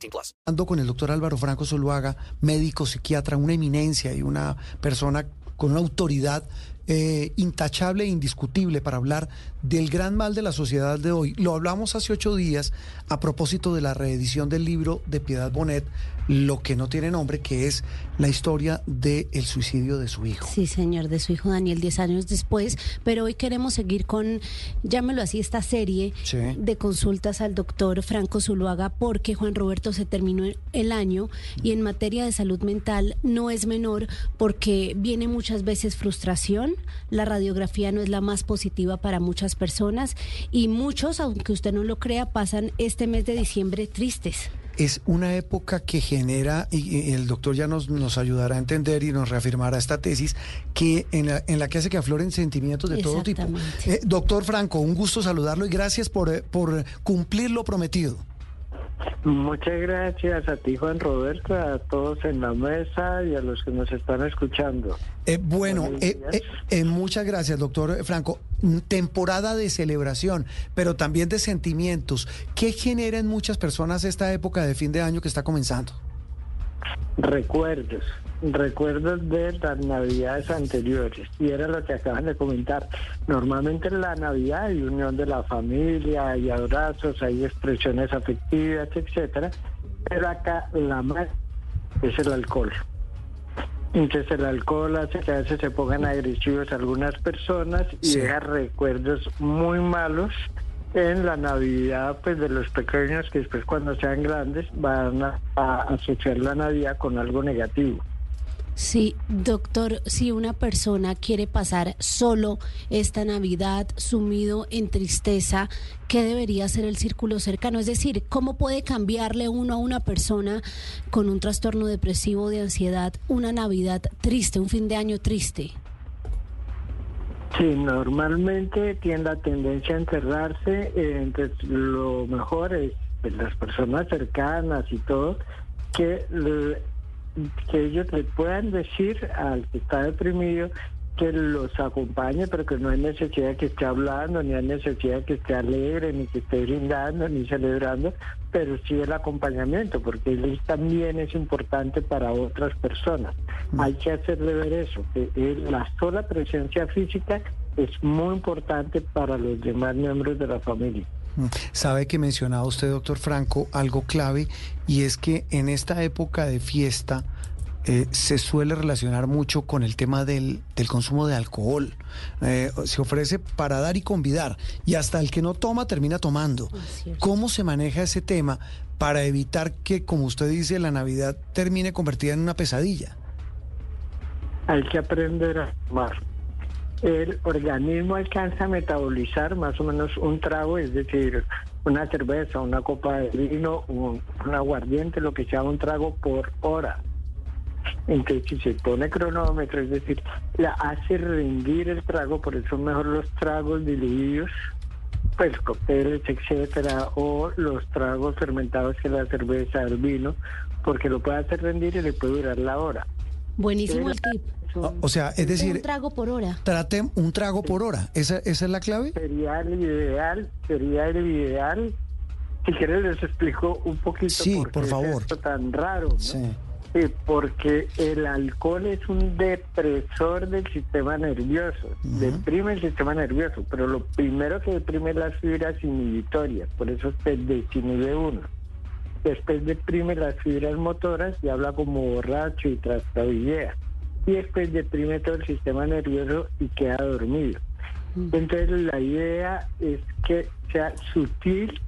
18 plus. Ando con el doctor Álvaro Franco Zuluaga, médico, psiquiatra, una eminencia y una persona con una autoridad eh, intachable e indiscutible para hablar del gran mal de la sociedad de hoy. Lo hablamos hace ocho días a propósito de la reedición del libro de Piedad Bonet, Lo que no tiene nombre, que es la historia del suicidio de su hijo. Sí, señor, de su hijo Daniel, 10 años después. Pero hoy queremos seguir con, llámelo así, esta serie Sí. de consultas al doctor Franco Zuluaga, porque Juan Roberto se terminó el año y en materia de salud mental no es menor porque viene muchas veces frustración, la radiografía no es la más positiva para muchas personas y muchos, aunque usted no lo crea, pasan este mes de diciembre tristes. Es una época que genera, y, el doctor ya nos, nos ayudará a entender y nos reafirmará esta tesis, que en la, en la que hace que afloren sentimientos de todo tipo. Eh, doctor Franco, un gusto saludarlo y gracias por, eh, por cumplir lo prometido. Muchas gracias a ti, Juan Roberto, a todos en la mesa y a los que nos están escuchando. Eh, bueno, eh, eh, eh, muchas gracias, doctor Franco. Mm, Temporada de celebración, pero también de sentimientos. ¿Qué genera en muchas personas esta época de fin de año que está comenzando? Recuerdos, recuerdos de las navidades anteriores. Y era lo que acaban de comentar. Normalmente en la Navidad hay unión de la familia, hay abrazos, hay expresiones afectivas, etcétera. Pero acá la más es el alcohol. Entonces el alcohol hace que a veces se pongan agresivos algunas personas y Sí. deja recuerdos muy malos en la Navidad pues de los pequeños que después cuando sean grandes van a, asociar la Navidad con algo negativo. Sí, doctor, si una persona quiere pasar solo esta Navidad sumido en tristeza, ¿qué debería ser el círculo cercano? Es decir, ¿cómo puede cambiarle uno a una persona con un trastorno depresivo de ansiedad una Navidad triste, un fin de año triste? Sí, normalmente tiene la tendencia a encerrarse, eh, entonces lo mejor es pues, las personas cercanas y todo, que, le- que ellos le puedan decir al que está deprimido que los acompañe, pero que no hay necesidad que esté hablando, ni hay necesidad que esté alegre, ni que esté brindando, ni celebrando, pero sí el acompañamiento, porque él también es importante para otras personas. Hay que hacerle ver eso, que la sola presencia física es muy importante para los demás miembros de la familia. Mm, Sabe que mencionaba usted, doctor Franco, algo clave, y es que en esta época de fiesta eh, se suele relacionar mucho con el tema del, del consumo de alcohol. Eh, se ofrece para dar y convidar, y hasta el que no toma termina tomando. Cierto. ¿Cómo se maneja ese tema para evitar que, como usted dice, la Navidad termine convertida en una pesadilla? Hay que aprender a tomar. El organismo alcanza a metabolizar más o menos un trago, es decir, una cerveza, una copa de vino, un, un aguardiente, lo que sea un trago por hora. Entonces, si se pone cronómetro, es decir, la hace rendir el trago, por eso mejor los tragos diluidos, pues cócteles, etcétera, o los tragos fermentados que la cerveza, el vino, porque lo puede hacer rendir y le puede durar la hora. Buenísimo el tip. Es un- O- O sea, es decir, un trago por hora. trate un trago por hora. ¿Esa, esa es la clave? sería el ideal, sería el ideal. Si quieres les explico un poquito Sí, qué por es favor. esto tan raro. ¿no? Sí. Sí, porque el alcohol es un depresor del sistema nervioso, deprime el sistema nervioso, pero lo primero que deprime es las fibras inhibitorias, por eso se desinhibe uno. Después deprime las fibras motoras y habla como borracho y trastabillea. Y después deprime todo el sistema nervioso y queda dormido. Entonces la idea es que sea sutil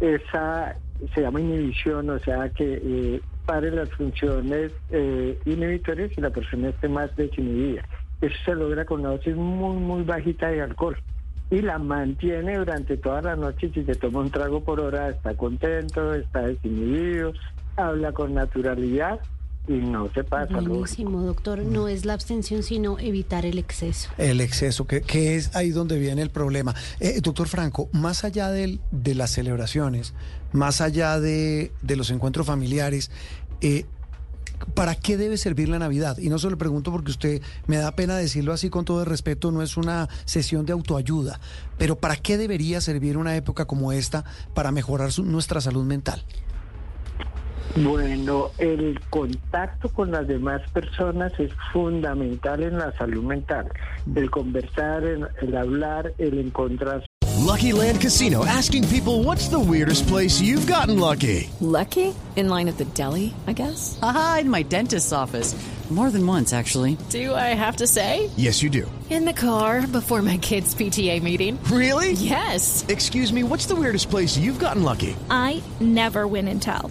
esa, se llama inhibición, o sea que eh, pare las funciones eh, inhibitorias y la persona esté más desinhibida. Eso se logra con una dosis muy, muy bajita de alcohol. Y la mantiene durante toda la noche. Si se toma un trago por hora, está contento, está desinhibido, habla con naturalidad y no se pasa. lógico. Buenísimo, doctor. No es la abstención, sino evitar el exceso. El exceso, que, que es ahí donde viene el problema. Eh, doctor Franco, más allá del- de las celebraciones, más allá de, de los encuentros familiares, eh, ¿para qué debe servir la Navidad? Y no se lo pregunto porque usted, me da pena decirlo así con todo el respeto, no es una sesión de autoayuda, pero ¿para qué debería servir una época como esta para mejorar su- nuestra salud mental? Bueno, el contacto con las demás personas es fundamental en la salud mental. El conversar, el, el hablar, el encontrar Lucky Land Casino asking people what's the weirdest place you've gotten lucky? Lucky? In line at the deli, I guess? Aha, in my dentist's office. More than once, actually. Do I have to say? Yes, you do. In the car before my kids' PTA meeting. Really? Yes. Excuse me, what's the weirdest place you've gotten lucky? I never win and tell.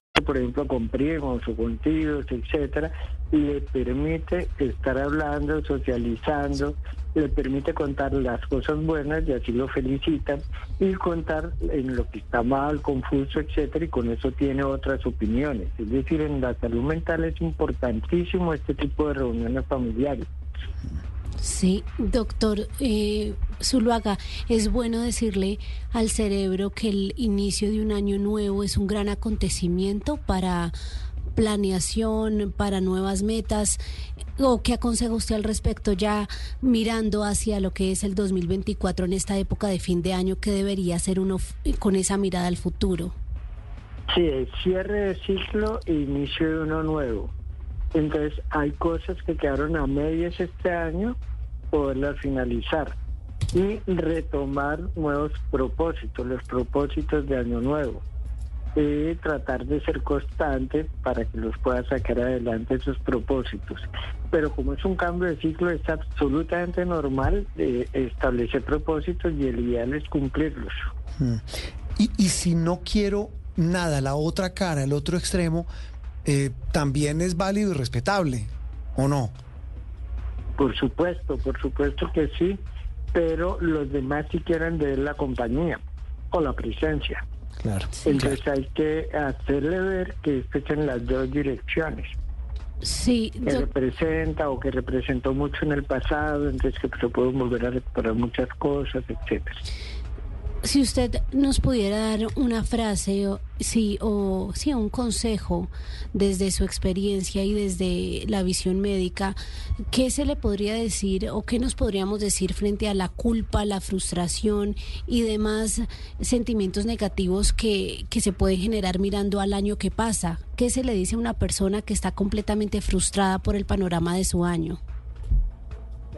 Por ejemplo, con primos o con tíos, etcétera, le permite estar hablando, socializando, le permite contar las cosas buenas y así lo felicitan y contar en lo que está mal, confuso, etcétera, y con eso tiene otras opiniones. Es decir, en la salud mental es importantísimo este tipo de reuniones familiares. Sí, doctor eh, Zuluaga, es bueno decirle al cerebro que el inicio de un año nuevo es un gran acontecimiento para planeación, para nuevas metas. ¿O qué aconseja usted al respecto ya mirando hacia lo que es el 2024 en esta época de fin de año que debería ser uno f- con esa mirada al futuro? Sí, es cierre de ciclo e inicio de uno nuevo. Entonces, hay cosas que quedaron a medias este año, poderlas finalizar y retomar nuevos propósitos, los propósitos de año nuevo. Y tratar de ser constante para que los pueda sacar adelante esos propósitos. Pero como es un cambio de ciclo, es absolutamente normal eh, establecer propósitos y el ideal es cumplirlos. Y, y si no quiero nada, la otra cara, el otro extremo, eh, también es válido y respetable, ¿o no? Por supuesto, por supuesto que sí, pero los demás sí quieren ver la compañía o la presencia. Claro. Entonces hay que hacerle ver que esto es en las dos direcciones. Sí, Que representa o que representó mucho en el pasado, entonces que se pueden volver a recuperar muchas cosas, etcétera. Si usted nos pudiera dar una frase o sí o sí un consejo desde su experiencia y desde la visión médica, ¿qué se le podría decir o qué nos podríamos decir frente a la culpa, la frustración y demás sentimientos negativos que, que se pueden generar mirando al año que pasa? ¿Qué se le dice a una persona que está completamente frustrada por el panorama de su año?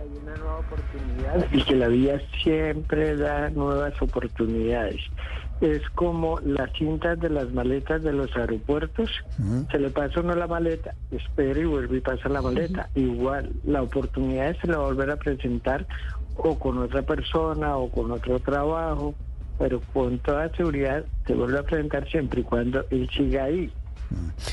Hay una nueva oportunidad y que la vida siempre da nuevas oportunidades. Es como las cintas de las maletas de los aeropuertos. Se le pasa uno la maleta, espera y vuelve y pasa la maleta. Igual, la oportunidad se la va a volver a presentar o con otra persona o con otro trabajo, pero con toda seguridad se vuelve a presentar siempre y cuando él siga ahí.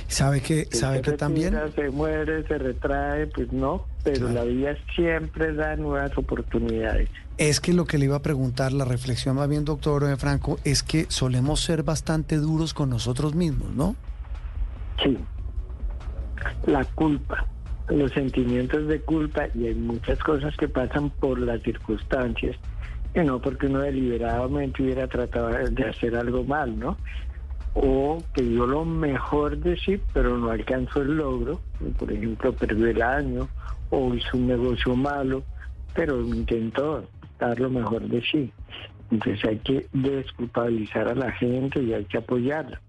¿Sabe que, sabe que también? Se muere, se retrae, pues no, pero Claro. la vida siempre da nuevas oportunidades. Es que lo que le iba a preguntar, la reflexión más bien, doctor eh, Franco, es que solemos ser bastante duros con nosotros mismos, ¿no? Sí. La culpa, los sentimientos de culpa y hay muchas cosas que pasan por las circunstancias y no porque uno deliberadamente hubiera tratado de hacer algo mal, ¿no? O que dio lo mejor de sí, pero no alcanzó el logro, por ejemplo, perdió el año o hizo un negocio malo, pero intentó dar lo mejor de sí. Entonces hay que desculpabilizar a la gente y hay que apoyarla.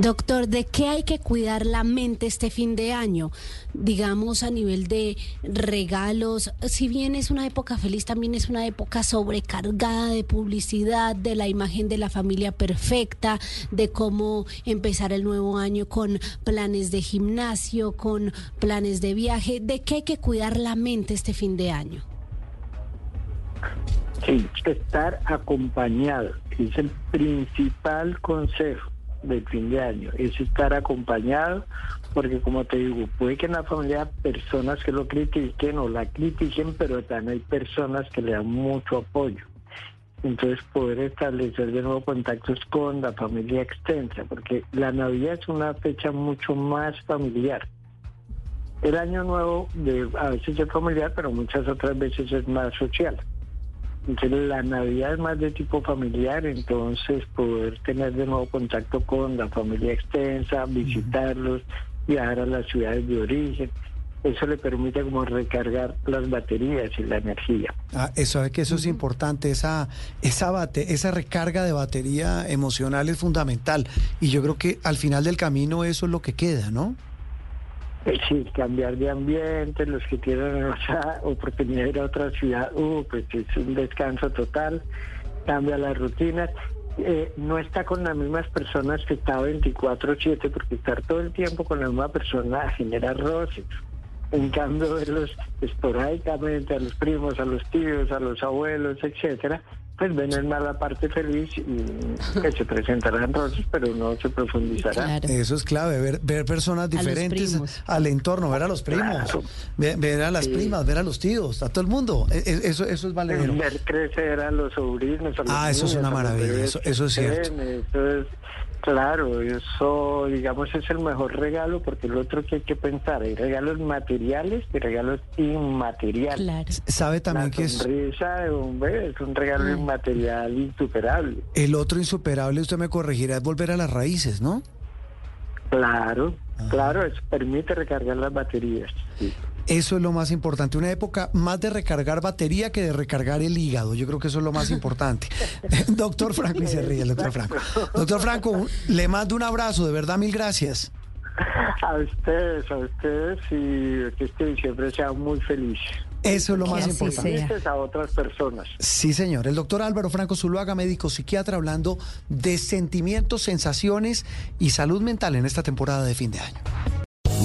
Doctor, ¿de qué hay que cuidar la mente este fin de año? Digamos a nivel de regalos, si bien es una época feliz, también es una época sobrecargada de publicidad, de la imagen de la familia perfecta, de cómo empezar el nuevo año con planes de gimnasio, con planes de viaje. ¿De qué hay que cuidar la mente este fin de año? Sí, estar acompañado es el principal consejo del fin de año, es estar acompañado porque como te digo, puede que en la familia personas que lo critiquen o la critiquen, pero también hay personas que le dan mucho apoyo. Entonces poder establecer de nuevo contactos con la familia extensa, porque la Navidad es una fecha mucho más familiar. El año nuevo de, a veces es familiar, pero muchas otras veces es más social. Entonces la Navidad es más de tipo familiar, entonces poder tener de nuevo contacto con la familia extensa, visitarlos, viajar a las ciudades de origen, eso le permite como recargar las baterías y la energía. Ah, eso es que eso es importante, esa, esa, bate, esa recarga de batería emocional es fundamental. Y yo creo que al final del camino eso es lo que queda, ¿no? Eh, Sí, cambiar de ambiente, los que tienen esa oportunidad de ir a otra ciudad, uh, pues es un descanso total, cambia las rutinas. Eh, no está con las mismas personas que está 24-7, porque estar todo el tiempo con la misma persona genera roces. En cambio, verlos esporádicamente a los primos, a los tíos, a los abuelos, etcétera, pues ven en más la parte feliz y que se presentarán roces, pero no se profundizará. Eso es clave, ver, ver personas diferentes al entorno, ver a los primos, Claro. ver, ver a las Sí. primas, ver a los tíos, a todo el mundo. E- e- Eso, eso es valedero. ver crecer a los sobrinos. A los Ah, eso es una maravilla, eso- eso es cierto. Eso es, claro, eso, digamos, es el mejor regalo porque lo otro que hay que pensar, hay regalos materiales y regalos inmateriales. Claro. Sabe también La que es sonrisa de un bebé es un regalo Mm. inmaterial insuperable. el otro insuperable, usted me corregirá, es volver a las raíces, ¿no? Claro, Ah. claro, eso permite recargar las baterías. sí. Eso es lo más importante. Una época más de recargar batería que de recargar el hígado. Yo creo que eso es lo más importante. doctor Franco, y se ríe el doctor Franco. Doctor Franco, le mando un abrazo, de verdad, mil gracias. A ustedes, a ustedes y que este diciembre sea muy feliz. Eso es lo Que más importante. a otras personas. Sí, señor. El doctor Álvaro Franco Zuluaga, médico psiquiatra, hablando de sentimientos, sensaciones y salud mental en esta temporada de fin de año.